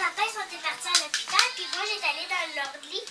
papa, ils sont partis à l'hôpital, puis moi, j'étais allée dans leur lit.